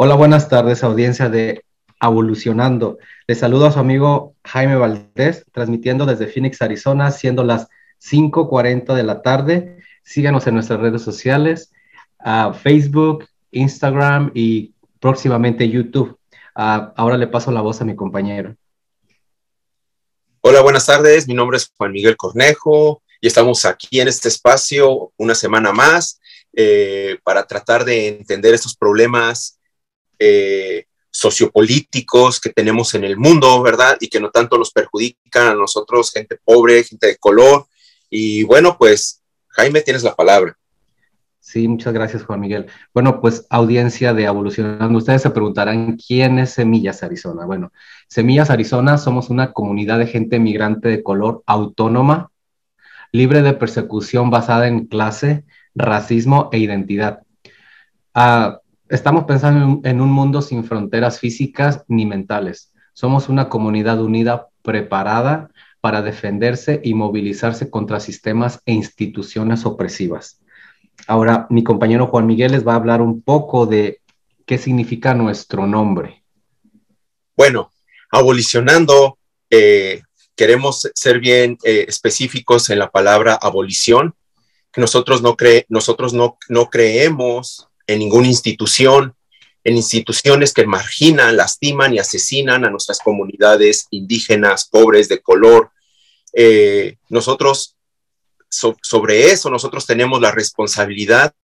Hola, buenas tardes, audiencia de Evolucionando. Les saludo a su amigo Jaime Valdés, transmitiendo desde Phoenix, Arizona, siendo las 5.40 de la tarde. Síganos en nuestras redes sociales, Facebook, Instagram y próximamente YouTube. ahora le paso la voz a mi compañero. Hola, buenas tardes. Mi nombre es Juan Miguel Cornejo y estamos aquí en este espacio una semana más eh, para tratar de entender estos problemas eh, sociopolíticos que tenemos en el mundo, ¿verdad? Y que no tanto nos perjudican a nosotros, gente pobre, gente de color. Y bueno, pues Jaime, tienes la palabra. Sí, muchas gracias, Juan Miguel. Bueno, pues audiencia de Evolucionando, ustedes se preguntarán quién es Semillas Arizona. Bueno, Semillas Arizona somos una comunidad de gente migrante de color autónoma, libre de persecución basada en clase, racismo e identidad. Ah, Estamos pensando en un mundo sin fronteras físicas ni mentales. Somos una comunidad unida preparada para defenderse y movilizarse contra sistemas e instituciones opresivas. Ahora, mi compañero Juan Miguel les va a hablar un poco de qué significa nuestro nombre. Bueno, abolicionando, eh, queremos ser bien eh, específicos en la palabra abolición. Nosotros no, creemos en ninguna institución, en instituciones que marginan, lastiman y asesinan a nuestras comunidades indígenas, pobres, de color. Eh, nosotros, sobre eso, nosotros tenemos la responsabilidad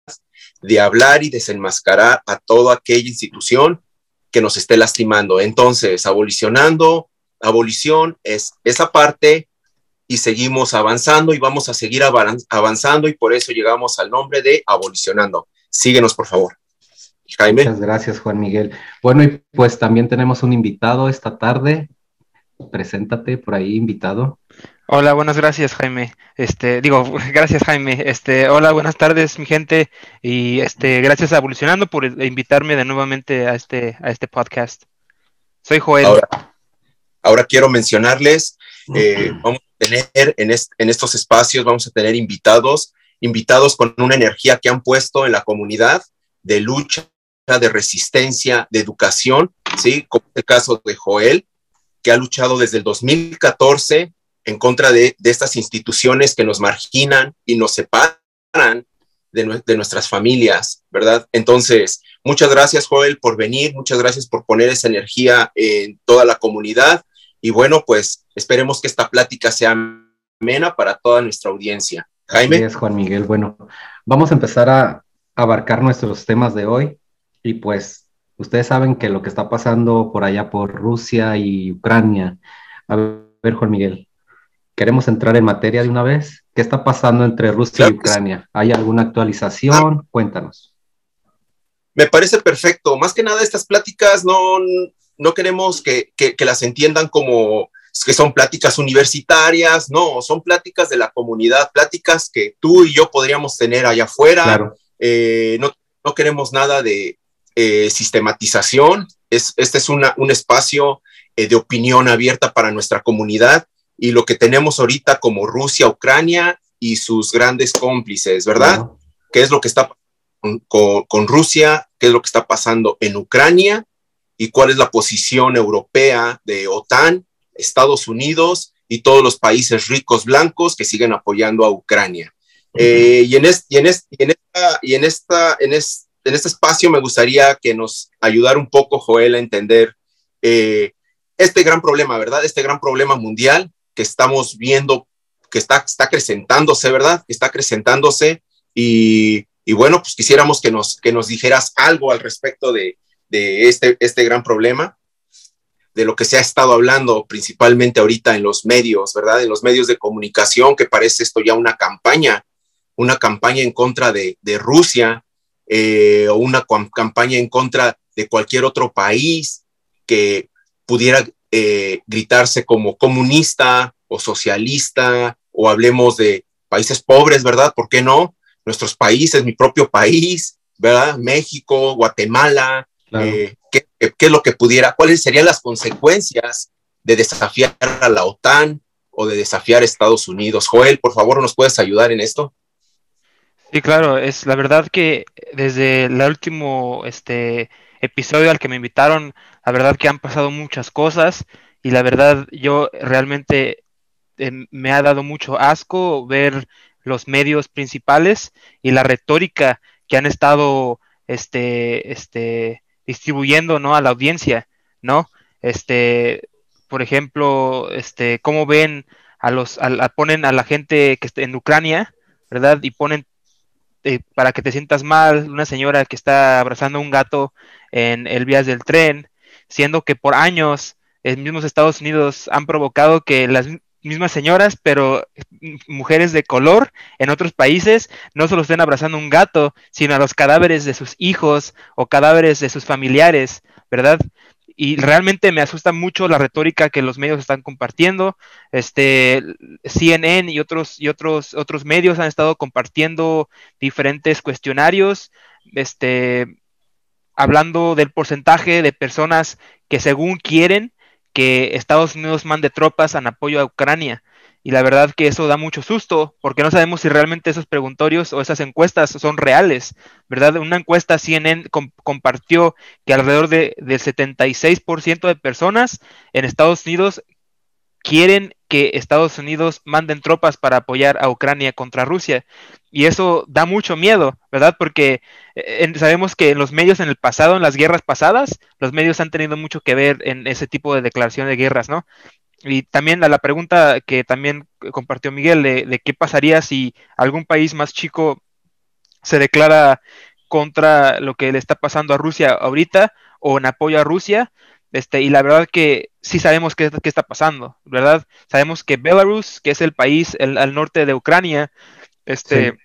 de hablar y desenmascarar a toda aquella institución que nos esté lastimando. Entonces, abolicionando, abolición es esa parte y seguimos avanzando y vamos a seguir avanzando y por eso llegamos al nombre de abolicionando. Síguenos, por favor. Jaime. Muchas gracias, Juan Miguel. Bueno, y pues también tenemos un invitado esta tarde. Preséntate por ahí, invitado. Hola, buenas gracias, Jaime. Este, digo, gracias, Jaime. Este, hola, buenas tardes, mi gente. Y este, gracias a Evolucionando por invitarme de nuevamente a este, a este podcast. Soy Joel. Ahora, quiero mencionarles, eh, vamos a tener en, en estos espacios, vamos a tener invitados invitados con una energía que han puesto en la comunidad de lucha, de resistencia, de educación, ¿sí? Como el caso de Joel, que ha luchado desde el 2014 en contra de, estas instituciones que nos marginan y nos separan de, de, nuestras familias, ¿verdad? Entonces, muchas gracias, Joel, por venir, muchas gracias por poner esa energía en toda la comunidad y bueno, pues esperemos que esta plática sea amena para toda nuestra audiencia. Jaime. Juan Miguel. Bueno, vamos a empezar a abarcar nuestros temas de hoy y pues ustedes saben que lo que está pasando por allá por Rusia y Ucrania. A ver, Juan Miguel, ¿queremos entrar en materia de una vez? ¿Qué está pasando entre Rusia y Ucrania? ¿Hay alguna actualización? Ah. Cuéntanos. Me parece perfecto. Más que nada, estas pláticas no, no queremos que, que las entiendan como que son pláticas universitarias, no, son pláticas de la comunidad, pláticas que tú y yo podríamos tener allá afuera. Eh, no, no, queremos nada de eh, sistematización, es, este es una, un espacio eh, de opinión abierta para nuestra comunidad y lo que tenemos ahorita como Rusia, Ucrania y sus grandes cómplices, ¿verdad? ¿Qué es lo que está con, con Rusia? ¿Qué es lo que está pasando en Ucrania? ¿Y cuál es la posición europea de OTAN? Estados Unidos y todos los países ricos blancos que siguen apoyando a Ucrania. Eh, y, en y, en esta, y en, esta, en, este espacio me gustaría que nos ayudara un poco, Joel, a entender eh, este gran problema, ¿verdad? Este gran problema mundial que estamos viendo, que está, está acrecentándose, ¿verdad? Está acrecentándose y, y, bueno, pues quisiéramos que nos, que nos dijeras algo al respecto de, de este, este gran problema de lo que se ha estado hablando principalmente ahorita en los medios, ¿verdad? En los medios de comunicación, que parece esto ya una campaña, una campaña en contra de, Rusia eh, o una campaña en contra de cualquier otro país que pudiera eh, gritarse como comunista o socialista o hablemos de países pobres, ¿verdad? ¿Por qué no? Nuestros países, mi propio país, ¿verdad? México, Guatemala, eh, ¿qué, es lo que pudiera, cuáles serían las consecuencias de desafiar a la OTAN o de desafiar a Estados Unidos. Joel, por favor, ¿nos puedes ayudar en esto? Sí, claro, es la verdad que desde el último este, episodio al que me invitaron. La verdad que han pasado muchas cosas y la verdad yo realmente eh, me ha dado mucho asco ver los medios principales y la retórica que han estado este, este, distribuyendo ¿no? a la audiencia, ¿no? Este, por ejemplo, este, cómo ven a los, a, ponen a la gente que está en Ucrania, ¿verdad? Y ponen eh, para que te sientas mal, una señora que está abrazando a un gato en el vías del tren, siendo que por años en mismos Estados Unidos han provocado que las mismas señoras, pero mujeres de color en otros países no solo estén abrazando un gato, sino a los cadáveres de sus hijos o cadáveres de sus familiares, ¿verdad? Y realmente me asusta mucho la retórica que los medios están compartiendo. Este CNN y otros y otros otros medios han estado compartiendo diferentes cuestionarios, este hablando del porcentaje de personas que según quieren que Estados Unidos mande tropas en apoyo a Ucrania. Y la verdad que eso da mucho susto, porque no sabemos si realmente esos preguntorios o esas encuestas son reales, ¿verdad? Una encuesta CNN compartió que alrededor de, del 76% de personas en Estados Unidos quieren que Estados Unidos manden tropas para apoyar a Ucrania contra Rusia. Y eso da mucho miedo, ¿verdad? Porque eh, sabemos que en los medios en el pasado, en las guerras pasadas, los medios han tenido mucho que ver en ese tipo de declaración de guerras, ¿no? Y también a la pregunta que también compartió Miguel de, qué pasaría si algún país más chico se declara contra lo que le está pasando a Rusia ahorita o en apoyo a Rusia, este, y la verdad que sí sabemos qué, qué, está pasando, ¿verdad? Sabemos que Belarus, que es el país al norte de Ucrania, este,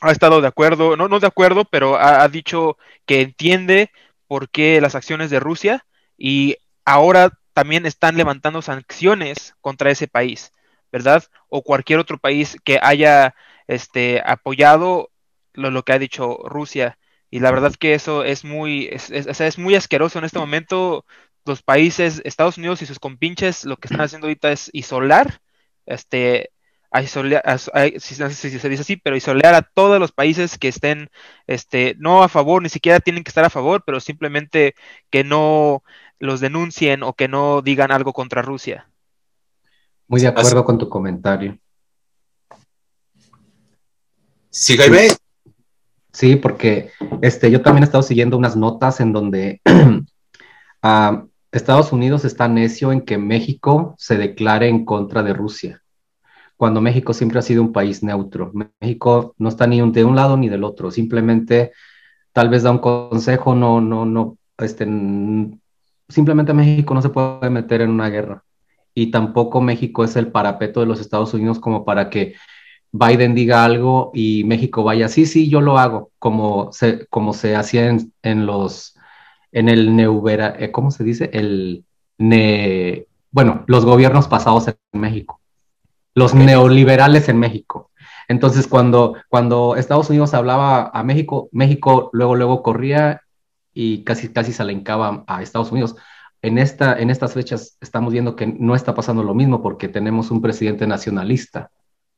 ha estado de acuerdo, no, no de acuerdo, pero ha, dicho que entiende por qué las acciones de Rusia y ahora también están levantando sanciones contra ese país, ¿verdad? O cualquier otro país que haya este, apoyado lo, lo que ha dicho Rusia. Y la verdad que eso es muy, es, es, muy asqueroso en este momento. Los países, Estados Unidos y sus compinches, lo que están haciendo ahorita es isolar, este, si, se dice así, pero isolar a todos los países que estén, este, no a favor, ni siquiera tienen que estar a favor, pero simplemente que no los denuncien o que no digan algo contra Rusia. Muy de acuerdo con tu comentario. Sí, Jaime. Sí, porque este, yo también he estado siguiendo unas notas en donde uh, Estados Unidos está necio en que México se declare en contra de Rusia, cuando México siempre ha sido un país neutro. México no está ni de un lado ni del otro, simplemente tal vez da un consejo, no, no, no, este, simplemente México no se puede meter en una guerra. Y tampoco México es el parapeto de los Estados Unidos como para que Biden diga algo y México vaya, sí, sí, yo lo hago, como se, como se hacía en, los, en el neuvera, eh, ¿cómo se dice? El, ne, bueno, los gobiernos pasados en México, los neoliberales en México. Entonces, cuando, cuando Estados Unidos hablaba a México, México luego, luego corría y casi, casi se alencaba a Estados Unidos. En, esta, en estas fechas estamos viendo que no está pasando lo mismo porque tenemos un presidente nacionalista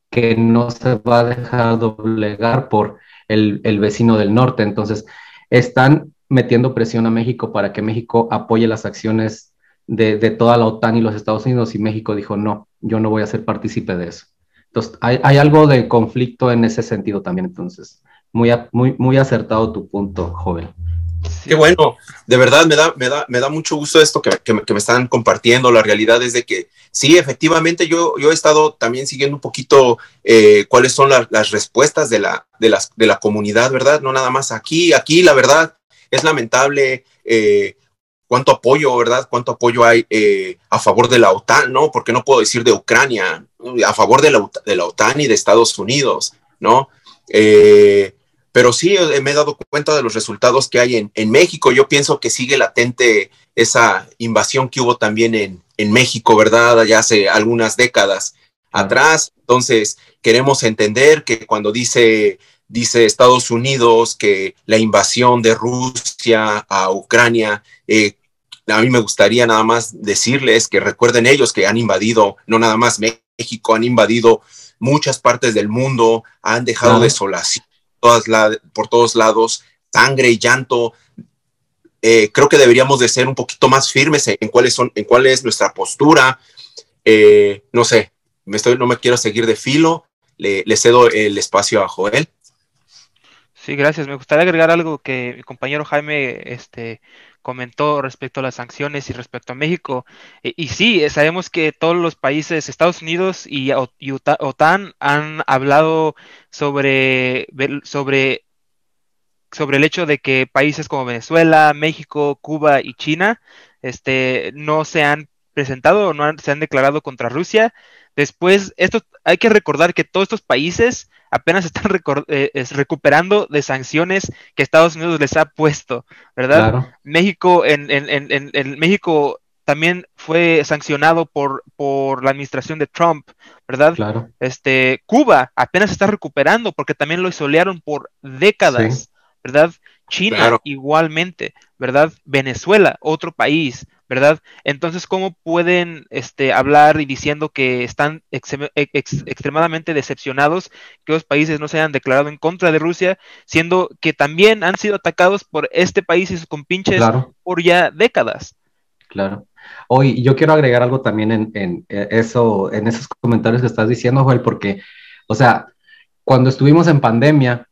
que no se va a dejar doblegar por el, vecino del norte. Entonces, están metiendo presión a México para que México apoye las acciones de, toda la OTAN y los Estados Unidos y México dijo, no, yo no voy a ser partícipe de eso. Entonces, hay, algo de conflicto en ese sentido también, entonces, muy, muy, muy acertado tu punto, joven. Qué bueno, de verdad me da, me da, me da mucho gusto esto que, que, me están compartiendo. La realidad es de que sí, efectivamente, yo, yo he estado también siguiendo un poquito eh, cuáles son las respuestas de la, de, las, de la comunidad, ¿verdad? No nada más aquí, aquí la verdad es lamentable eh, cuánto apoyo, ¿verdad? Cuánto apoyo hay eh, a favor de la OTAN, ¿no? Porque no puedo decir de Ucrania, a favor de la, de la OTAN y de Estados Unidos, ¿no? Eh, pero sí eh, me he dado cuenta de los resultados que hay en, en, México. Yo pienso que sigue latente esa invasión que hubo también en, en México, ¿verdad? Ya hace algunas décadas atrás. Entonces, queremos entender que cuando dice, dice Estados Unidos que la invasión de Rusia a Ucrania, eh, a mí me gustaría nada más decirles que recuerden ellos que han invadido, no nada más México, han invadido muchas partes del mundo, han dejado desolación todas por todos lados, sangre y llanto. eh, creo que deberíamos de ser un poquito más firmes en, cuáles son, en cuál es nuestra postura. Eh, no sé, me estoy, no me quiero seguir de filo. Le, le, cedo el espacio a Joel. Sí, gracias. Me gustaría agregar algo que mi compañero Jaime este, comentó respecto a las sanciones y respecto a México. E, y, sí, sabemos que todos los países, Estados Unidos y, y OTAN, han hablado sobre, sobre sobre el hecho de que países como Venezuela, México, Cuba y China este, no se han presentado o no se han declarado contra Rusia. Después, esto hay que recordar que todos estos países apenas están eh, recuperando de sanciones que Estados Unidos les ha puesto, ¿verdad? México, en, en, en, México también fue sancionado por, por la administración de Trump, ¿verdad? Claro. Este, Cuba apenas está recuperando porque también lo isolearon por décadas. ¿verdad? China igualmente, ¿verdad? Venezuela, otro país, ¿verdad? Entonces, ¿cómo pueden este, hablar y diciendo que están extremadamente decepcionados que los países no se hayan declarado en contra de Rusia, siendo que también han sido atacados por este país y sus compinches por ya décadas? Claro. Hoy yo quiero agregar algo también en, en, eh, eso, en esos comentarios que estás diciendo, Joel, porque, o sea, cuando estuvimos en pandemia,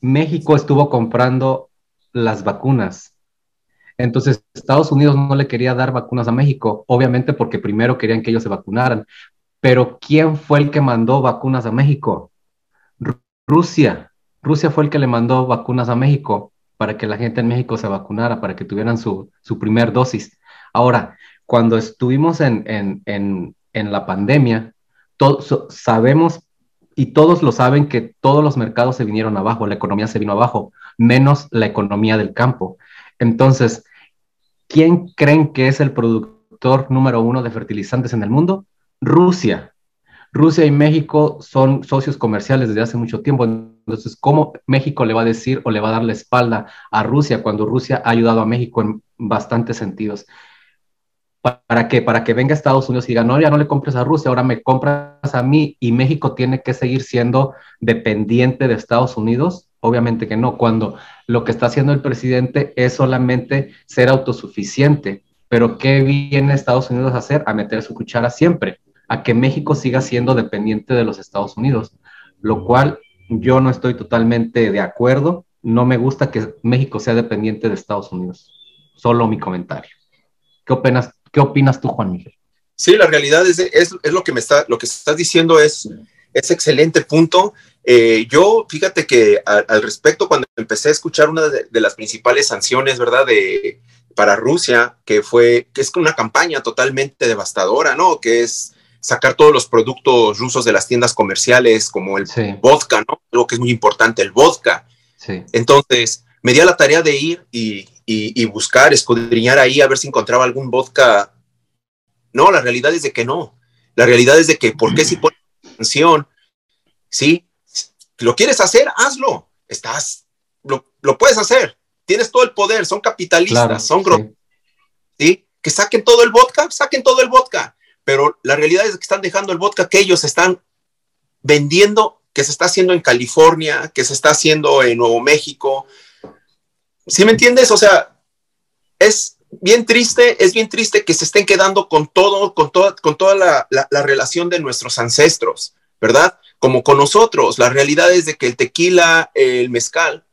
México estuvo comprando las vacunas. Entonces, Estados Unidos no le quería dar vacunas a México, obviamente porque primero querían que ellos se vacunaran. Pero ¿quién fue el que mandó vacunas a México? Rusia. Rusia fue el que le mandó vacunas a México para que la gente en México se vacunara, para que tuvieran su, primer dosis. Ahora, cuando estuvimos en, la pandemia, todos sabemos y todos lo saben que todos los mercados se vinieron abajo, la economía se vino abajo, menos la economía del campo. Entonces, ¿quién creen que es el productor número uno de fertilizantes en el mundo? Rusia. Rusia y México son socios comerciales desde hace mucho tiempo. Entonces, ¿cómo México le va a decir o le va a dar la espalda a Rusia cuando Rusia ha ayudado a México en bastantes sentidos? ¿Para qué? Para que venga Estados Unidos y diga, no, ya no le compres a Rusia, ahora me compras a mí y México tiene que seguir siendo dependiente de Estados Unidos. Obviamente que no, cuando lo que está haciendo el presidente es solamente ser autosuficiente. Pero ¿qué viene Estados Unidos a hacer? A meter su cuchara siempre, a que México siga siendo dependiente de los Estados Unidos, lo cual yo no estoy totalmente de acuerdo. No me gusta que México sea dependiente de Estados Unidos. Solo mi comentario. ¿Qué opinas, ¿Qué opinas tú, Juan Miguel? Sí, la realidad es, es, lo que me está, lo que estás diciendo es, es excelente punto. Eh, yo, fíjate que al respecto, cuando empecé a escuchar una de, las principales sanciones, ¿verdad? De, para Rusia, que fue, que es una campaña totalmente devastadora, ¿no? Que es sacar todos los productos rusos de las tiendas comerciales, como el vodka, ¿no? Algo que es muy importante, el vodka. Sí. Entonces, me di a la tarea de ir y, y, buscar, escudriñar ahí a ver si encontraba algún vodka. No, la realidad es de que no. La realidad es de que, ¿por qué si pones atención? Sí, lo quieres hacer, hazlo. Estás, lo, puedes hacer. Tienes todo el poder, son capitalistas, son sí. sí. Que saquen todo el vodka, saquen todo el vodka. Pero la realidad es que están dejando el vodka que ellos están vendiendo, que se está haciendo en California, que se está haciendo en Nuevo México, ¿Sí me entiendes? O sea, es bien triste, es bien triste que se estén quedando con todo, con toda, con toda la, la, relación de nuestros ancestros, ¿verdad? Como con nosotros. La realidad es de que el tequila, el mezcal,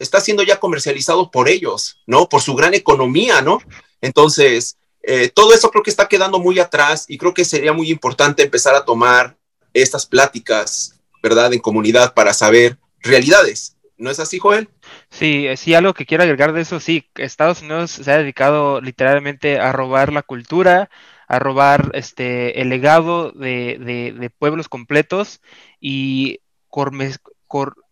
está siendo ya comercializado por ellos, ¿no? Por su gran economía, ¿no? Entonces, eh, todo eso creo que está quedando muy atrás y creo que sería muy importante empezar a tomar estas pláticas, ¿verdad? En comunidad para saber realidades. ¿No es así, Joel? Sí, sí, algo que quiero agregar de eso, sí, Estados Unidos se ha dedicado literalmente a robar la cultura, a robar este el legado de, pueblos completos y,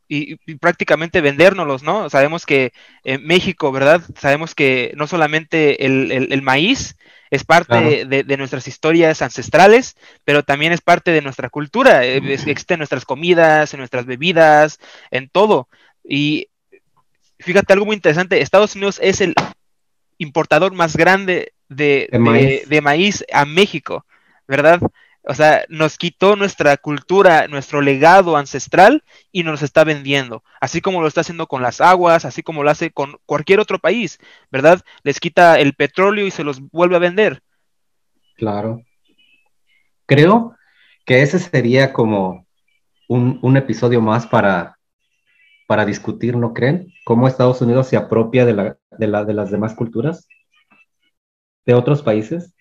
y, prácticamente vendérnoslos, ¿no? Sabemos que en México, ¿verdad? Sabemos que no solamente el, maíz es parte de, nuestras historias ancestrales, pero también es parte de nuestra cultura, existe en nuestras comidas, en nuestras bebidas, en todo. Y fíjate algo muy interesante, Estados Unidos es el importador más grande de, maíz. a México, ¿verdad? O sea, nos quitó nuestra cultura, nuestro legado ancestral y nos está vendiendo, así como lo está haciendo con las aguas, así como lo hace con cualquier otro país, ¿verdad? Les quita el petróleo y se los vuelve a vender. Claro. Creo que ese sería como un, episodio más para, para discutir, ¿no creen? Cómo Estados Unidos se apropia de, la, de, la, de las demás culturas de otros países.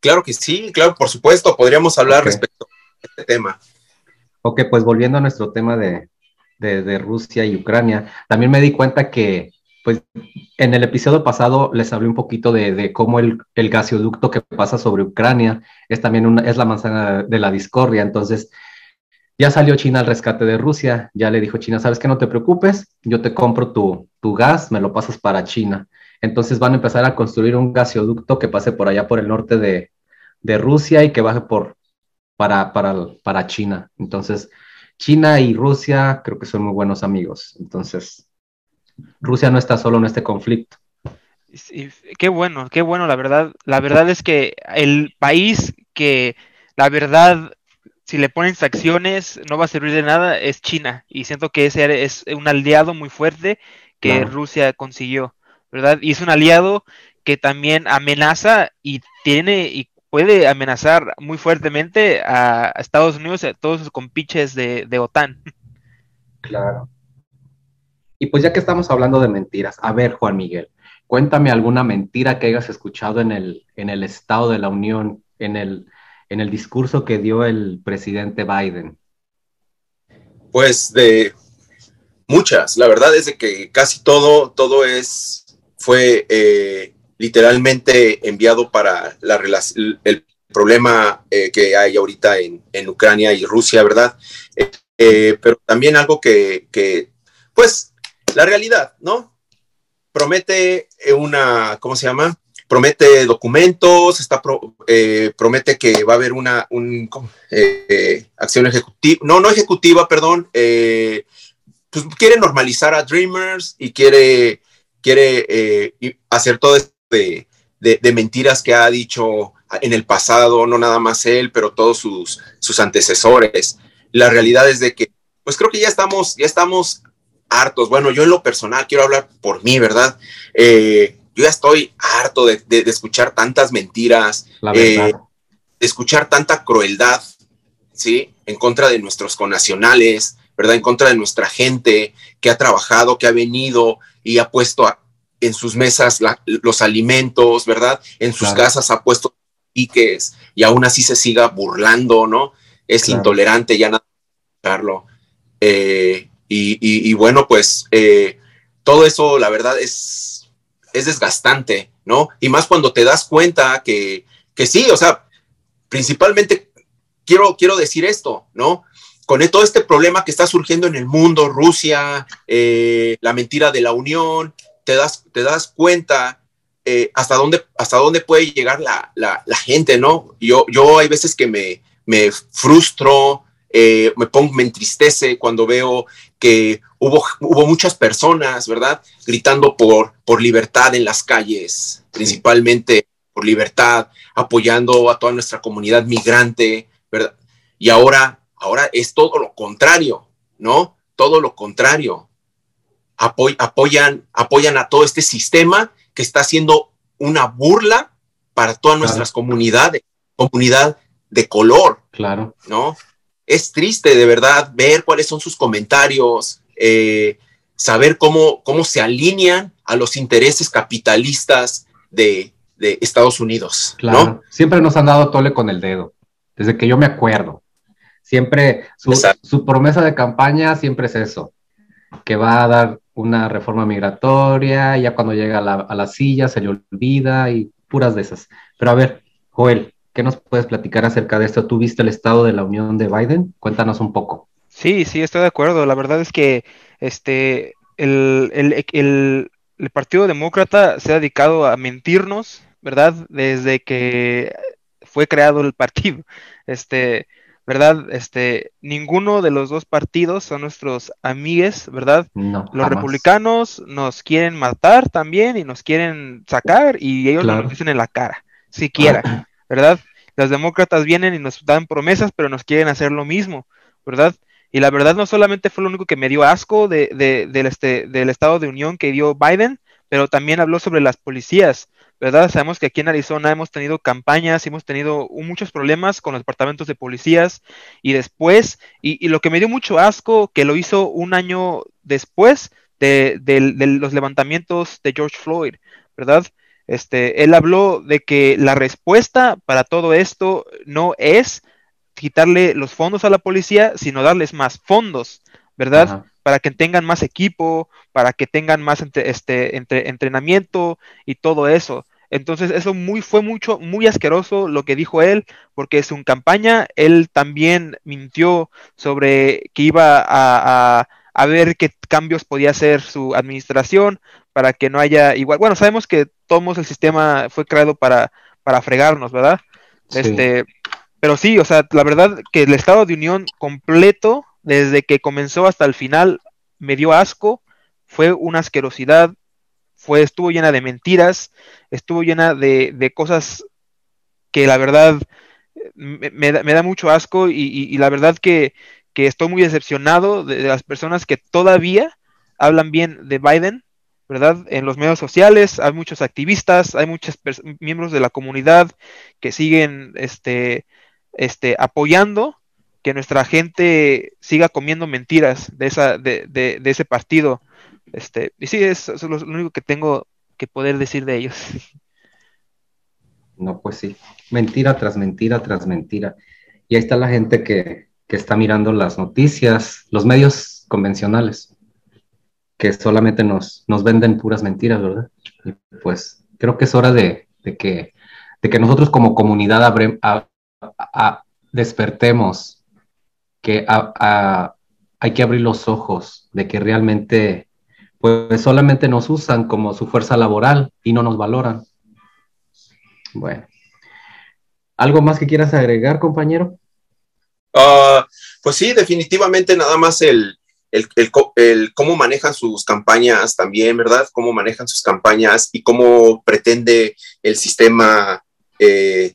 Claro que sí, claro, por supuesto, podríamos hablar respecto a este tema. Ok, pues volviendo a nuestro tema de, de, Rusia y Ucrania, también me di cuenta que, pues, en el episodio pasado les hablé un poquito de, de cómo el, el, gasoducto que pasa sobre Ucrania es también una, es la manzana de la discordia, entonces ya salió China al rescate de Rusia, ya le dijo China, sabes que no te preocupes, yo te compro tu, tu gas, me lo pasas para China. Entonces van a empezar a construir un gasoducto que pase por allá por el norte de, Rusia y que baje por, para, para, China. Entonces, China y Rusia creo que son muy buenos amigos. Entonces, Rusia no está solo en este conflicto. qué bueno, qué bueno, la verdad. La verdad es que el país que, la verdad, si le ponen sanciones, no va a servir de nada, es China. Y siento que ese es un aliado muy fuerte que Rusia consiguió. ¿Verdad? Y es un aliado que también amenaza y tiene y puede amenazar muy fuertemente a Estados Unidos y a todos sus compiches de, OTAN. Claro. Y pues ya que estamos hablando de mentiras, a ver, Juan Miguel, cuéntame alguna mentira que hayas escuchado en el, en el Estado de la Unión, en el, en el discurso que dio el presidente Biden. Pues de muchas, la verdad es de que casi todo, todo es fue eh, literalmente enviado para la, el problema eh, que hay ahorita en, Ucrania y Rusia, ¿verdad? Eh, pero también algo que, pues, la realidad, ¿no? Promete una, ¿cómo se llama? Promete documentos, está promete que va a haber una acción ejecutiva, no, no ejecutiva, perdón, pues quiere normalizar a Dreamers y quiere quiere eh, hacer todo esto de, mentiras que ha dicho en el pasado, no nada más él, pero todos sus, sus antecesores. La realidad es de que, pues creo que ya estamos, ya estamos hartos. Bueno, yo en lo personal quiero hablar por mí, ¿verdad? Eh, yo ya estoy harto de, escuchar tantas mentiras, eh, de escuchar tanta crueldad, ¿sí? En contra de nuestros conacionales, ¿verdad? En contra de nuestra gente que ha trabajado, que ha venido y ha puesto en sus mesas los alimentos, ¿verdad? En sus casas ha puesto piques y aún así se siga burlando, ¿no? Es intolerante ya nada Carlos. Eh, y, bueno, pues eh, todo eso, la verdad, es, es desgastante, ¿no? Y más cuando te das cuenta que, que sí, o sea, principalmente quiero, quiero decir esto, ¿no? Con todo este problema que está surgiendo en el mundo, Rusia, eh, la mentira de la Unión, te das, te das cuenta eh, hasta, dónde, hasta dónde puede llegar la, gente, ¿no? Yo, yo hay veces que me, me frustro, eh, me pongo, me entristece cuando veo que hubo, hubo muchas personas, ¿verdad? Gritando por, por libertad en las calles, principalmente por libertad, apoyando a toda nuestra comunidad migrante, ¿verdad? Y ahora Ahora es todo lo contrario, ¿no? Todo lo contrario. apoyan, apoyan a todo este sistema que está haciendo una burla para todas nuestras comunidades, comunidad de color. Claro. ¿No? Es triste de verdad ver cuáles son sus comentarios, eh, saber cómo, cómo se alinean a los intereses capitalistas de, Estados Unidos. Claro. Siempre nos han dado tole con el dedo, desde que yo me acuerdo. Siempre su, promesa de campaña siempre es eso, que va a dar una reforma migratoria, ya cuando llega a la, silla se le olvida y puras de esas. Pero a ver, Joel, ¿qué nos puedes platicar acerca de esto? ¿Tú viste el estado de la Unión de Biden? Cuéntanos un poco. Sí, sí, estoy de acuerdo. La verdad es que este, el, el Partido Demócrata se ha dedicado a mentirnos, ¿verdad? Desde que fue creado el partido. Este, ¿verdad? Este, ninguno de los dos partidos son nuestros amigues, ¿verdad? No, los republicanos nos quieren matar también y nos quieren sacar y ellos nos lo dicen en la cara, siquiera, ¿verdad? Los demócratas vienen y nos dan promesas, pero nos quieren hacer lo mismo, ¿verdad? Y la verdad no solamente fue lo único que me dio asco de, del, este, del estado de unión que dio Biden, pero también habló sobre las policías, ¿verdad? Sabemos que aquí en Arizona hemos tenido campañas, hemos tenido muchos problemas con los departamentos de policías y después, y, lo que me dio mucho asco, que lo hizo un año después de, de los levantamientos de George Floyd, ¿verdad? Este, él habló de que la respuesta para todo esto no es quitarle los fondos a la policía, sino darles más fondos, ¿verdad? Para que tengan más equipo, para que tengan más este, entrenamiento y todo eso. Entonces, eso muy, fue mucho, muy asqueroso lo que dijo él, porque en su campaña él también mintió sobre que iba a, a, ver qué cambios podía hacer su administración para que no haya igual. Bueno, sabemos que todos el sistema fue creado para, para fregarnos, ¿verdad? Este, pero sí, o sea, la verdad que el estado de unión completo, desde que comenzó hasta el final, me dio asco, fue una asquerosidad, fue, estuvo llena de mentiras, estuvo llena de, cosas que la verdad me, da, mucho asco y, la verdad que, estoy muy decepcionado de, las personas que todavía hablan bien de Biden, ¿verdad? En los medios sociales hay muchos activistas, hay muchos miembros de la comunidad que siguen este, este, apoyando que nuestra gente siga comiendo mentiras de, esa, de, de, ese partido. Este, y sí, es, es, lo único que tengo que poder decir de ellos. No, pues sí, mentira tras mentira tras mentira. Y ahí está la gente que, que está mirando las noticias, los medios convencionales, que solamente nos, nos venden puras mentiras, ¿verdad? Y pues creo que es hora de, de que, de que nosotros como comunidad abre, despertemos, que hay que abrir los ojos de que realmente pues solamente nos usan como su fuerza laboral y no nos valoran. Bueno. ¿Algo más que quieras agregar, compañero? Ah, pues sí, definitivamente nada más el, el, cómo manejan sus campañas también, ¿verdad? Cómo manejan sus campañas y cómo pretende el sistema eh,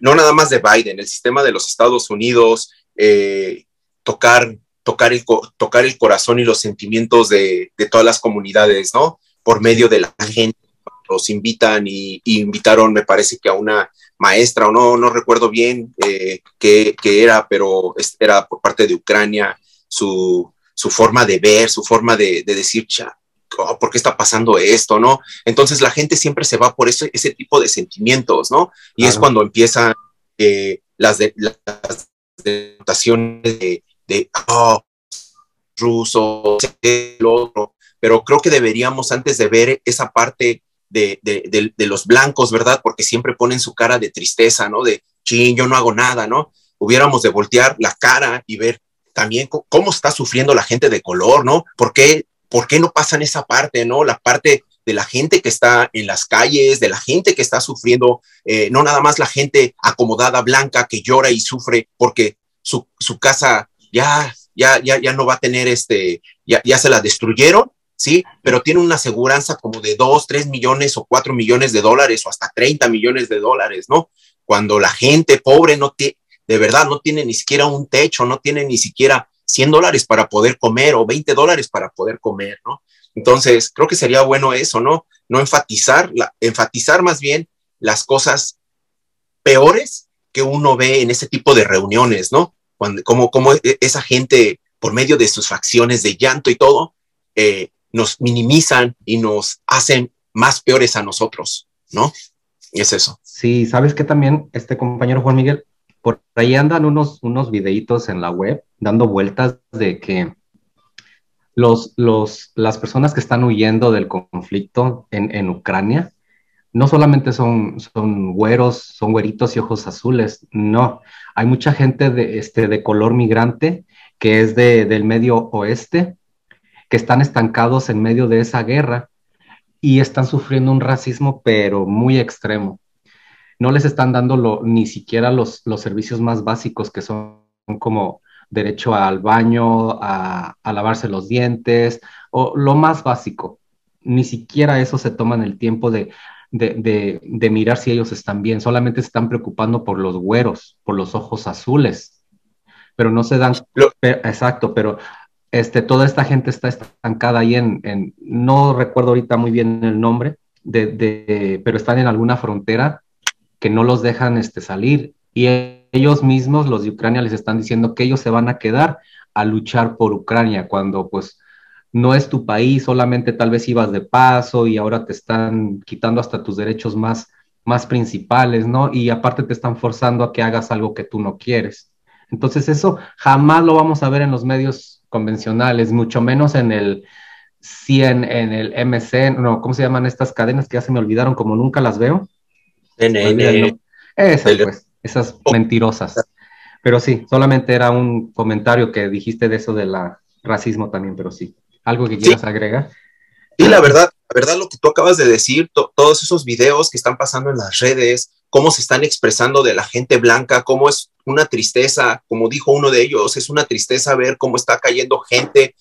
no nada más de Biden, el sistema de los Estados Unidos, eh, tocar, tocar, el, tocar el corazón y los sentimientos de, todas las comunidades, ¿no? Por medio de la gente, los invitan y, invitaron, me parece que a una maestra, o no, no recuerdo bien eh, qué, era, pero era por parte de Ucrania, su, forma de ver, su forma de, decir, cha, oh, ¿por qué está pasando esto? ¿No? Entonces la gente siempre se va por ese, ese tipo de sentimientos, ¿no? Y es cuando empiezan eh, las, de, las denotaciones de, de oh, ruso, el otro, pero creo que deberíamos antes de ver esa parte de, de, de, los blancos, ¿verdad? Porque siempre ponen su cara de tristeza, ¿no? De, ching, yo no hago nada, ¿no? Hubiéramos de voltear la cara y ver también cómo está sufriendo la gente de color, ¿no? ¿Por qué ¿por qué no pasan esa parte, no? La parte de la gente que está en las calles, de la gente que está sufriendo, eh, no nada más la gente acomodada blanca que llora y sufre porque su, casa ya, ya, ya, ya no va a tener este, ya, ya se la destruyeron, ¿sí? Pero tiene una aseguranza como de 2, 3 millones o 4 millones de dólares o hasta 30 millones de dólares, ¿no? Cuando la gente pobre no tiene, de verdad, no tiene ni siquiera un techo, no tiene ni siquiera 100 dólares para poder comer o 20 dólares para poder comer, ¿no? Entonces, creo que sería bueno eso, ¿no? No enfatizar, enfatizar más bien las cosas peores que uno ve en ese tipo de reuniones, ¿no? Cuando, como e, esa gente, por medio de sus facciones de llanto y todo, eh, nos minimizan y nos hacen más peores a nosotros, ¿no? Y es eso. Sí, sabes que también este compañero Juan Miguel, por ahí andan unos, unos videitos en la web dando vueltas de que los, los, las personas que están huyendo del conflicto en, en Ucrania no solamente son, son güeros, son güeritos y ojos azules, no, hay mucha gente de, este, de color migrante que es de, del medio oeste, que están estancados en medio de esa guerra y están sufriendo un racismo pero muy extremo no les están dando ni siquiera los, los servicios más básicos que son como derecho al baño, a, lavarse los dientes, o lo más básico. Ni siquiera eso se toman el tiempo de, de, de, mirar si ellos están bien, solamente se están preocupando por los güeros, por los ojos azules, pero no se dan, exacto, pero este, toda esta gente está estancada ahí en, en, no recuerdo ahorita muy bien el nombre, de, de, pero están en alguna frontera que no los dejan este, salir. Y ellos mismos, los de Ucrania, les están diciendo que ellos se van a quedar a luchar por Ucrania cuando pues no es tu país, solamente tal vez ibas de paso y ahora te están quitando hasta tus derechos más, más principales, ¿no? Y aparte te están forzando a que hagas algo que tú no quieres. Entonces eso jamás lo vamos a ver en los medios convencionales, mucho menos en el 100, en el MC, no, ¿cómo se llaman estas cadenas que ya se me olvidaron como nunca las veo? NN. Esas, pues, esas mentirosas. Pero sí, solamente era un comentario que dijiste de eso del racismo también, pero sí. ¿Algo que quieras agregar? Y la verdad, la verdad lo que tú acabas de decir, todos esos videos que están pasando en las redes, cómo se están expresando de la gente blanca, cómo es una tristeza, como dijo uno de ellos, es una tristeza ver cómo está cayendo gente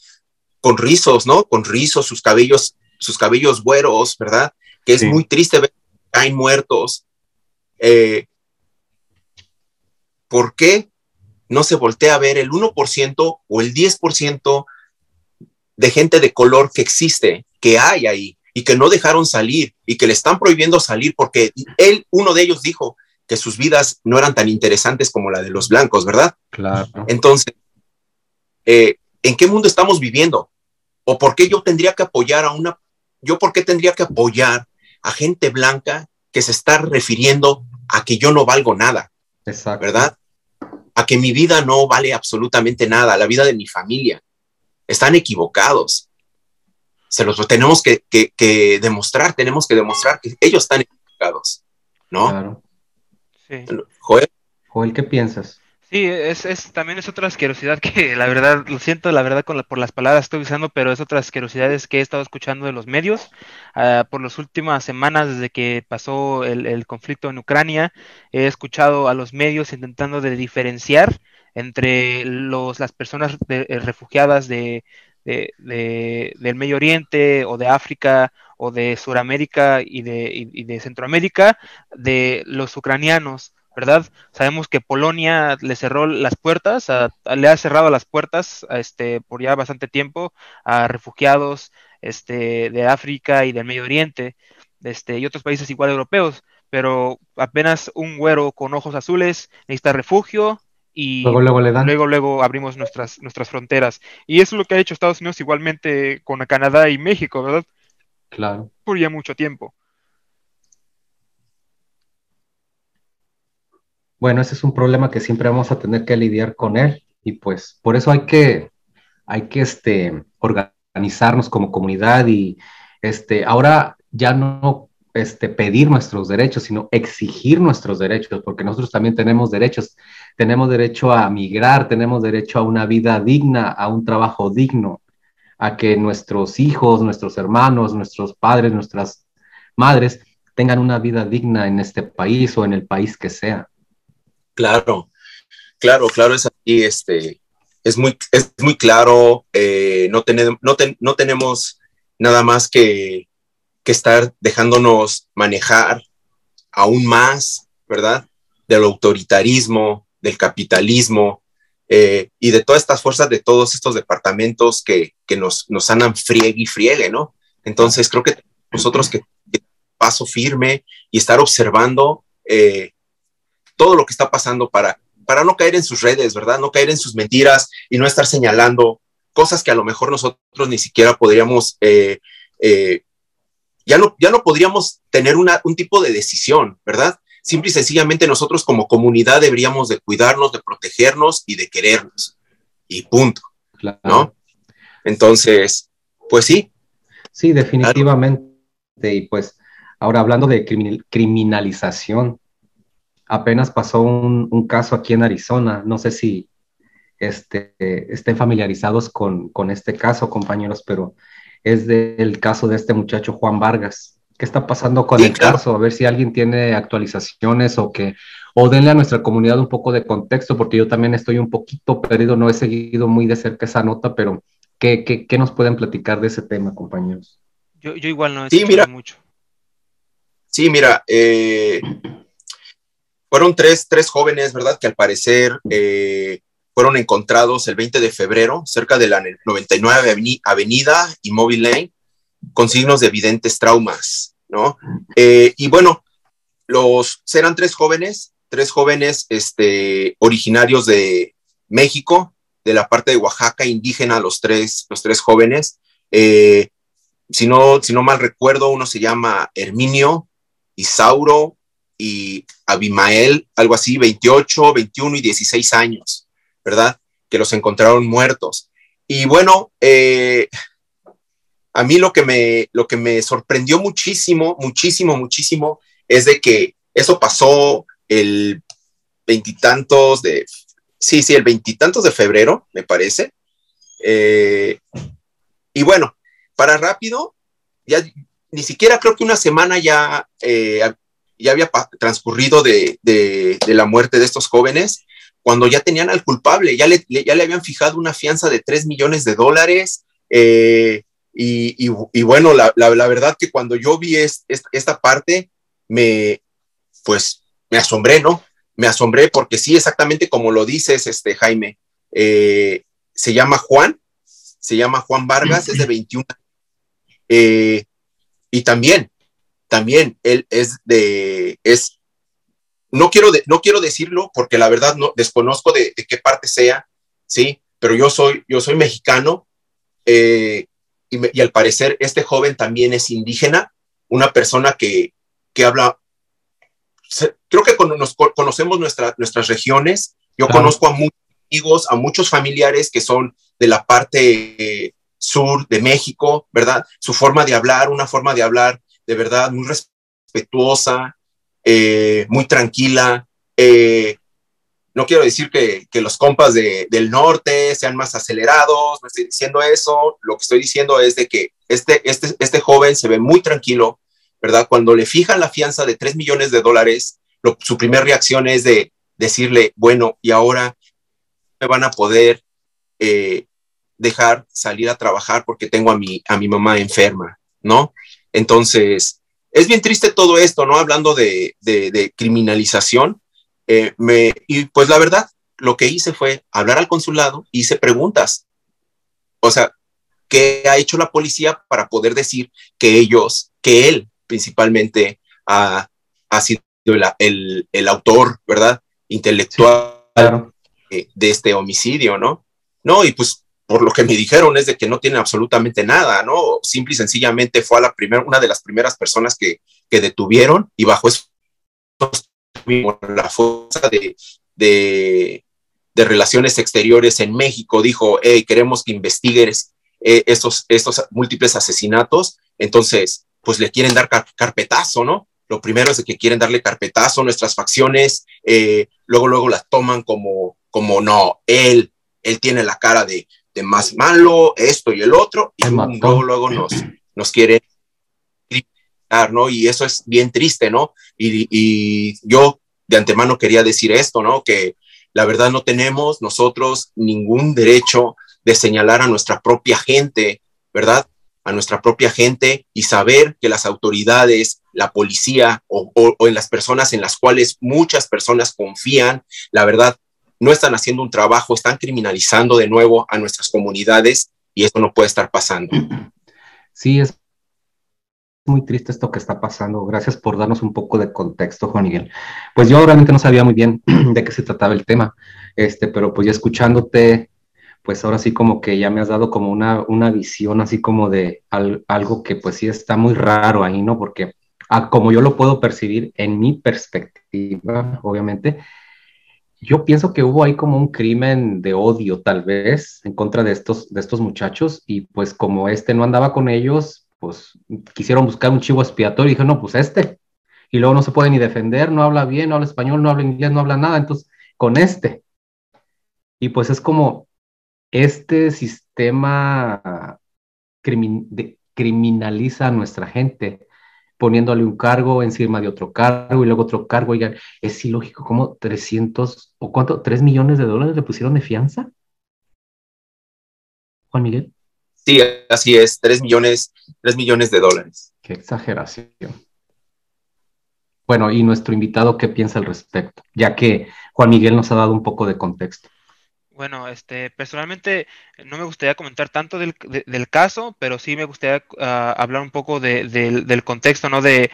con rizos, ¿no? Con rizos, sus cabellos, sus cabellos güeros, ¿verdad? Que es muy triste ver que caen muertos. Eh, ¿Por qué no se voltea a ver el 1% o el 10% de gente de color que existe, que hay ahí y que no dejaron salir y que le están prohibiendo salir porque él, uno de ellos dijo que sus vidas no eran tan interesantes como la de los blancos, ¿verdad? Claro. Entonces, eh, ¿en qué mundo estamos viviendo? ¿O por qué yo tendría que apoyar a una, yo por qué tendría que apoyar a gente blanca que se está refiriendo a que yo no valgo nada? Exacto. ¿Verdad? A que mi vida no vale absolutamente nada, la vida de mi familia están equivocados. Se los tenemos que, demostrar, tenemos que demostrar que ellos están equivocados, ¿no? Claro. Sí. Joel. Joel, ¿qué piensas? Sí, es, es, también es otra asquerosidad que la verdad, lo siento, la verdad con por las palabras estoy usando, pero es otra asquerosidad que he estado escuchando de los medios ah, por las últimas semanas desde que pasó el, el, conflicto en Ucrania. He escuchado a los medios intentando de diferenciar entre los, las personas eh, refugiadas de, del Medio Oriente o de África o de Sudamérica y de, de Centroamérica de los ucranianos. ¿verdad? Sabemos que Polonia le cerró las puertas, le ha cerrado las puertas este, por ya bastante tiempo a refugiados este, de África y del Medio Oriente este, y otros países igual europeos, pero apenas un güero con ojos azules necesita refugio, y luego, luego, abrimos nuestras, nuestras fronteras. Y eso es lo que ha hecho Estados Unidos igualmente con Canadá y México, ¿verdad? Claro. Por ya mucho tiempo. Bueno, ese es un problema que siempre vamos a tener que lidiar con él y pues por eso hay que, hay que este, organizarnos como comunidad y este, ahora ya no este, pedir nuestros derechos, sino exigir nuestros derechos, porque nosotros también tenemos derechos tenemos derecho a migrar, tenemos derecho a una vida digna, a un trabajo digno, a que nuestros hijos, nuestros hermanos, nuestros padres, nuestras madres tengan una vida digna en este país o en el país que sea. Claro, claro, claro, es así, este, es muy, es muy claro, eh, no, no, no, tenemos nada más que, que estar dejándonos manejar aún más, ¿verdad? Del autoritarismo, del capitalismo eh, y de todas estas fuerzas de todos estos departamentos que, nos, nos andan friegue y friegue, ¿no? Entonces creo que nosotros que, paso firme y estar observando eh, todo lo que está pasando para, para no caer en sus redes, ¿verdad? No caer en sus mentiras y no estar señalando cosas que a lo mejor nosotros ni siquiera podríamos, eh, ya, no, ya no podríamos tener una, un tipo de decisión, ¿verdad? simple y sencillamente nosotros como comunidad deberíamos de cuidarnos, de protegernos y de querernos. Y punto. ¿No? Entonces, pues sí. Sí, definitivamente. Y pues ahora hablando de criminalización, apenas pasó un, caso aquí en Arizona. No sé si este, estén familiarizados con, con este caso, compañeros, pero es del caso de este muchacho Juan Vargas qué está pasando con el caso, a ver si alguien tiene actualizaciones o que, o denle a nuestra comunidad un poco de contexto, porque yo también estoy un poquito perdido, no he seguido muy de cerca esa nota, pero ¿qué, qué, qué nos pueden platicar de ese tema, compañeros? Yo, yo igual no he sí, mucho. Sí, mira, eh, fueron tres, tres, jóvenes, ¿verdad? Que al parecer eh, fueron encontrados el 20 de febrero cerca de la 99 Avenida y Mobile Lane con signos de evidentes traumas, ¿no? Eh, y bueno, los eran tres jóvenes, tres jóvenes este, originarios de México, de la parte de Oaxaca, indígena, los tres, los tres jóvenes. Eh, si, no, si no mal recuerdo, uno se llama Herminio, Isauro y Abimael, algo así, 28, 21 y 16 años, ¿verdad? Que los encontraron muertos. Y bueno, eh, a mí lo que, me, lo que me sorprendió muchísimo, muchísimo, muchísimo, es de que eso pasó el veintitantos de, sí, sí, el veintitantos de febrero, me parece. Eh, y bueno, para rápido, ya ni siquiera creo que una semana ya, eh, ya había transcurrido de, la muerte de estos jóvenes, cuando ya tenían al culpable, ya le, ya le habían fijado una fianza de 3 millones de dólares. Eh, y, bueno, la, verdad que cuando yo vi esta parte, me, pues, me asombré, ¿no? Me asombré porque sí, exactamente como lo dices, este, Jaime, eh, se llama Juan, se llama Juan Vargas, es de 21 eh, y también, también él es de, es, no quiero, no quiero decirlo porque la verdad no desconozco de, qué parte sea, sí, pero yo soy, yo soy mexicano eh, y, al parecer este joven también es indígena, una persona que, que habla, creo que nos, conocemos nuestras regiones, yo conozco a muchos amigos, a muchos familiares que son de la parte sur de México, ¿verdad? Su forma de hablar, una forma de hablar de verdad muy respetuosa, eh, muy tranquila. Eh, no quiero decir que, los compas del norte sean más acelerados, no estoy diciendo eso, lo que estoy diciendo es de que este, este, este joven se ve muy tranquilo, ¿verdad? Cuando le fijan la fianza de 3 millones de dólares, su primera reacción es de decirle, bueno, y ahora me van a poder eh, dejar salir a trabajar porque tengo a mi, a mi mamá enferma, ¿no? Entonces, es bien triste todo esto, ¿no? Hablando de, criminalización. Eh, me, y pues la verdad, lo que hice fue hablar al consulado, hice preguntas. O sea, ¿qué ha hecho la policía para poder decir que ellos, que él principalmente ha, sido el, autor, ¿verdad? Intelectual de este homicidio, ¿no? No, y pues por lo que me dijeron es de que no tiene absolutamente nada, ¿no? Simple y sencillamente fue a la primera, una de las primeras personas que, que detuvieron y bajo eso la fuerza de, de, relaciones exteriores en México dijo, hey, queremos que investigues eh, estos, estos múltiples asesinatos, entonces, pues le quieren dar carpetazo, ¿no? Lo primero es de que quieren darle carpetazo, nuestras facciones, eh, luego, luego las toman como, como no, él, él tiene la cara de, de más malo, esto y el otro, y luego, luego nos, nos quiere ¿no? Y eso es bien triste, ¿no? Y, y, yo de antemano quería decir esto, ¿no? Que la verdad no tenemos nosotros ningún derecho de señalar a nuestra propia gente, ¿verdad? A nuestra propia gente y saber que las autoridades, la policía o, o en las personas en las cuales muchas personas confían, la verdad, no están haciendo un trabajo, están criminalizando de nuevo a nuestras comunidades y eso no puede estar pasando. Sí, es muy triste esto que está pasando. Gracias por darnos un poco de contexto, Juan Miguel. Pues yo realmente no sabía muy bien de qué se trataba el tema, este, pero pues ya escuchándote, pues ahora sí como que ya me has dado como una, una visión así como de algo que pues sí está muy raro ahí, ¿no? Porque ah, como yo lo puedo percibir en mi perspectiva, obviamente, yo pienso que hubo ahí como un crimen de odio, tal vez, en contra de estos, de estos muchachos, y pues como este no andaba con ellos, pues quisieron buscar un chivo expiatorio y dijeron, no, pues este. Y luego no se puede ni defender, no habla bien, no habla español, no habla inglés, no habla nada, entonces con este. Y pues es como este sistema criminaliza a nuestra gente poniéndole un cargo encima de otro cargo y luego otro cargo. Oigan, es ilógico, ¿cómo 300 o cuánto? ¿3 millones de dólares le pusieron de fianza? Juan Miguel. Sí, así es, 3 millones, 3 millones de dólares. Qué exageración. bueno, y nuestro invitado qué piensa al respecto, ya que Juan Miguel nos ha dado un poco de contexto. Bueno, este, personalmente no me gustaría comentar tanto del, caso, pero sí me gustaría ah, hablar un poco del contexto, ¿no? De,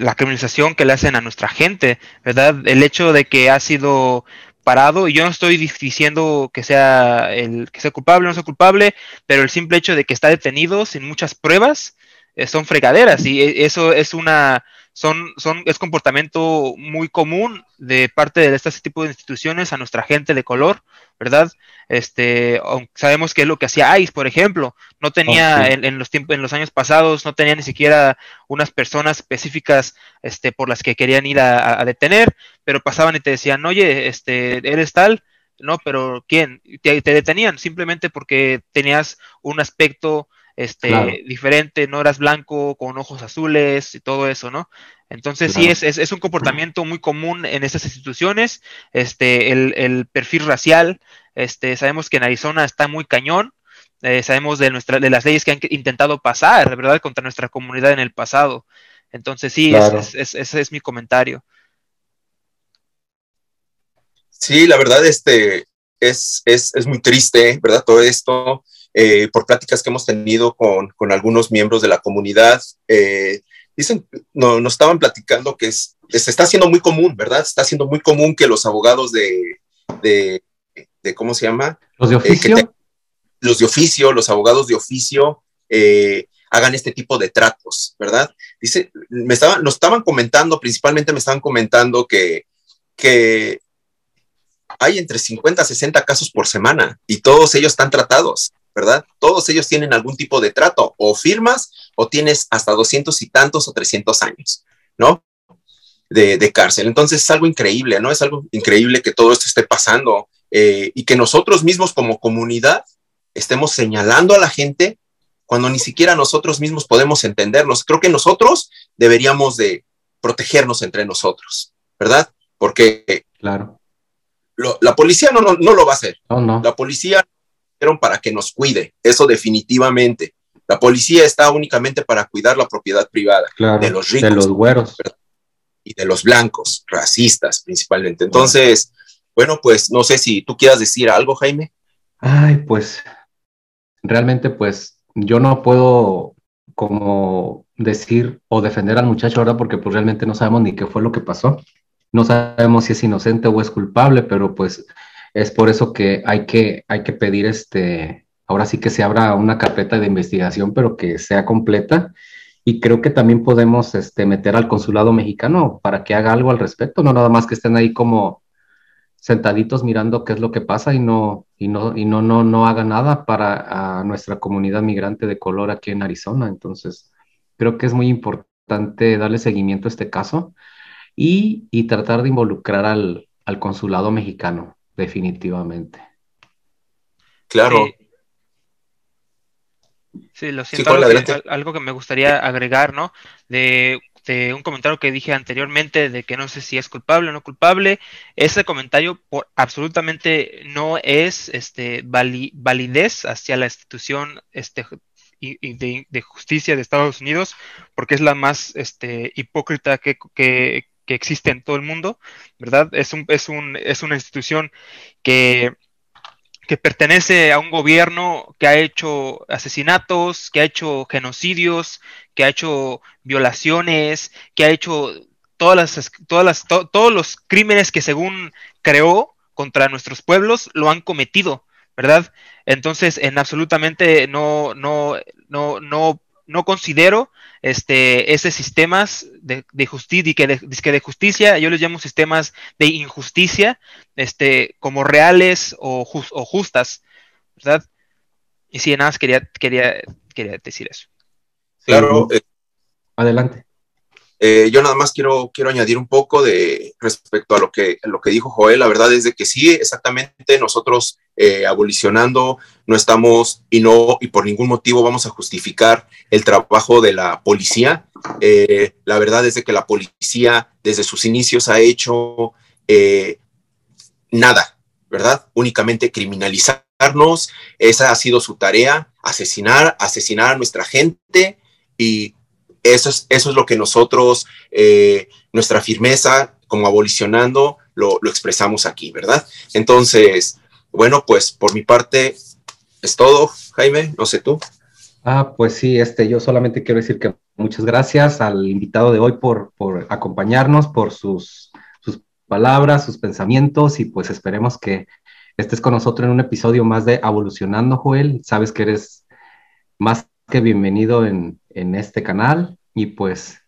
la criminalización que le hacen a nuestra gente, ¿verdad? El hecho de que ha sido parado, y yo no estoy diciendo que sea el que sea culpable o no sea culpable, pero el simple hecho de que está detenido sin muchas pruebas eh, son fregaderas, y e, eso es una son, son, es comportamiento muy común de parte de este tipo de instituciones a nuestra gente de color, ¿verdad? Este, sabemos que es lo que hacía ICE, por ejemplo, no tenía en, los tiempos, en los años pasados, no tenía ni siquiera unas personas específicas, este, por las que querían ir a, detener, pero pasaban y te decían, oye, este, eres tal, no, pero ¿quién? Te, te detenían simplemente porque tenías un aspecto este, diferente, no eras blanco, con ojos azules y todo eso, ¿no? Entonces sí, es, es, un comportamiento muy común en estas instituciones, este, el, perfil racial, este, sabemos que en Arizona está muy cañón, eh, sabemos de, nuestra, de las leyes que han intentado pasar, ¿verdad?, contra nuestra comunidad en el pasado. Entonces sí, ese es mi comentario. Sí, la verdad, este, es, es, es muy triste, ¿verdad? Todo esto. Eh, por pláticas que hemos tenido con, con algunos miembros de la comunidad, eh, dicen, no, nos estaban platicando que es, se está haciendo muy común, ¿verdad? Está siendo muy común que los abogados de, de, ¿cómo se llama? Los de eh, oficio. los de oficio, los abogados de oficio, hagan este tipo de tratos, ¿verdad? Dice, me estaban, nos estaban comentando, principalmente me estaban comentando que, que hay entre 50 a 60 casos por semana y todos ellos están tratados. ¿Verdad? Todos ellos tienen algún tipo de trato, o firmas, o tienes hasta 200 y tantos o 300 años, ¿no? De, cárcel. Entonces es algo increíble, ¿no? Es algo increíble que todo esto esté pasando eh, y que nosotros mismos como comunidad estemos señalando a la gente cuando ni siquiera nosotros mismos podemos entendernos. Creo que nosotros deberíamos de protegernos entre nosotros, ¿verdad? Porque claro. la policía no, no, lo va a hacer. No, no. La policía para que nos cuide, eso definitivamente. La policía está únicamente para cuidar la propiedad privada de los ricos. De los güeros. Y de los blancos, racistas principalmente. Entonces, bueno, pues no sé si tú quieras decir algo, Jaime. Ay, pues realmente pues yo no puedo como decir o defender al muchacho ahora porque pues realmente no sabemos ni qué fue lo que pasó. No sabemos si es inocente o es culpable, pero pues es por eso que hay que, hay que pedir este, ahora sí que se abra una carpeta de investigación, pero que sea completa. Y creo que también podemos este, meter al consulado mexicano para que haga algo al respecto, no nada más que estén ahí como sentaditos mirando qué es lo que pasa y no, y no, y no, no, no haga nada para nuestra comunidad migrante de color aquí en Arizona. Entonces, creo que es muy importante darle seguimiento a este caso y, y tratar de involucrar al, al consulado mexicano definitivamente. Claro. Sí, lo siento. algo, que, me gustaría agregar, ¿no? De, un comentario que dije anteriormente de que no sé si es culpable o no culpable. Ese comentario por, absolutamente no es este, validez hacia la institución este, y, de, justicia de Estados Unidos, porque es la más este, hipócrita que, que, que existe en todo el mundo, ¿verdad? Es, un, es, un, es una institución que, que pertenece a un gobierno que ha hecho asesinatos, que ha hecho genocidios, que ha hecho violaciones, que ha hecho todas las, todas las, todos los crímenes que según creó contra nuestros pueblos lo han cometido, ¿verdad? Entonces, en absolutamente no, no, no, no no considero este, ese sistemas de, justicia, que de, que de justicia, yo les llamo sistemas de injusticia, este, como reales o, o justas, ¿verdad? Y sí, nada más quería, quería, quería decir eso. Claro. Eh, Adelante. Eh, yo nada más quiero, quiero añadir un poco de respecto a lo que, lo que dijo Joel. La verdad es de que sí, exactamente, nosotros eh, abolicionando no estamos y no, y por ningún motivo vamos a justificar el trabajo de la policía. Eh, la verdad es de que la policía desde sus inicios ha hecho nada, ¿verdad? Únicamente criminalizarnos. Esa ha sido su tarea, asesinar, asesinar a nuestra gente y eso es, eso es lo que nosotros, eh, nuestra firmeza como abolicionando, lo, lo expresamos aquí, ¿verdad? Entonces, bueno, pues por mi parte es todo, Jaime, no sé tú. Ah, pues sí, este, yo solamente quiero decir que muchas gracias al invitado de hoy por, por acompañarnos, por sus, sus palabras, sus pensamientos y pues esperemos que estés con nosotros en un episodio más de Evolucionando, Joel. Sabes que eres más que bienvenido en, en este canal y pues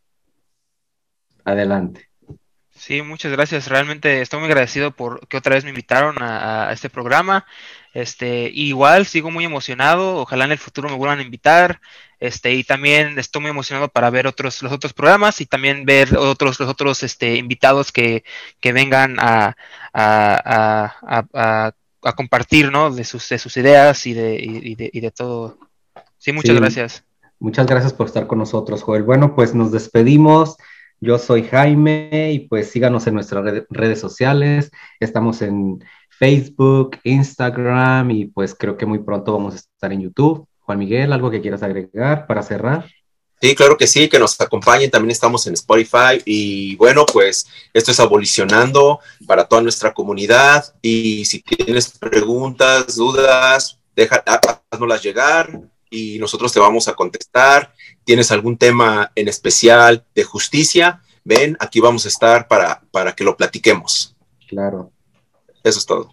adelante. Sí, muchas gracias. Realmente estoy muy agradecido por que otra vez me invitaron a, este programa. Este, igual sigo muy emocionado. Ojalá en el futuro me vuelvan a invitar. Este, y también estoy muy emocionado para ver otros, los otros programas y también ver otros, los otros este, invitados que, que vengan a, a, a, compartir, ¿no? De sus, de sus ideas y de, y de, y de todo. Sí, muchas gracias. Muchas gracias por estar con nosotros, Joel. Bueno, pues nos despedimos. Yo soy Jaime y pues síganos en nuestras redes sociales. Estamos en Facebook, Instagram y pues creo que muy pronto vamos a estar en YouTube. Juan Miguel, ¿algo que quieras agregar para cerrar? Sí, claro que sí, que nos acompañen. También estamos en Spotify y bueno, pues esto es abolicionando para toda nuestra comunidad. Y si tienes preguntas, dudas, déjanoslas llegar y nosotros te vamos a contestar. ¿Tienes algún tema en especial de justicia? Ven, aquí vamos a estar para, para que lo platiquemos. Claro. Eso es todo.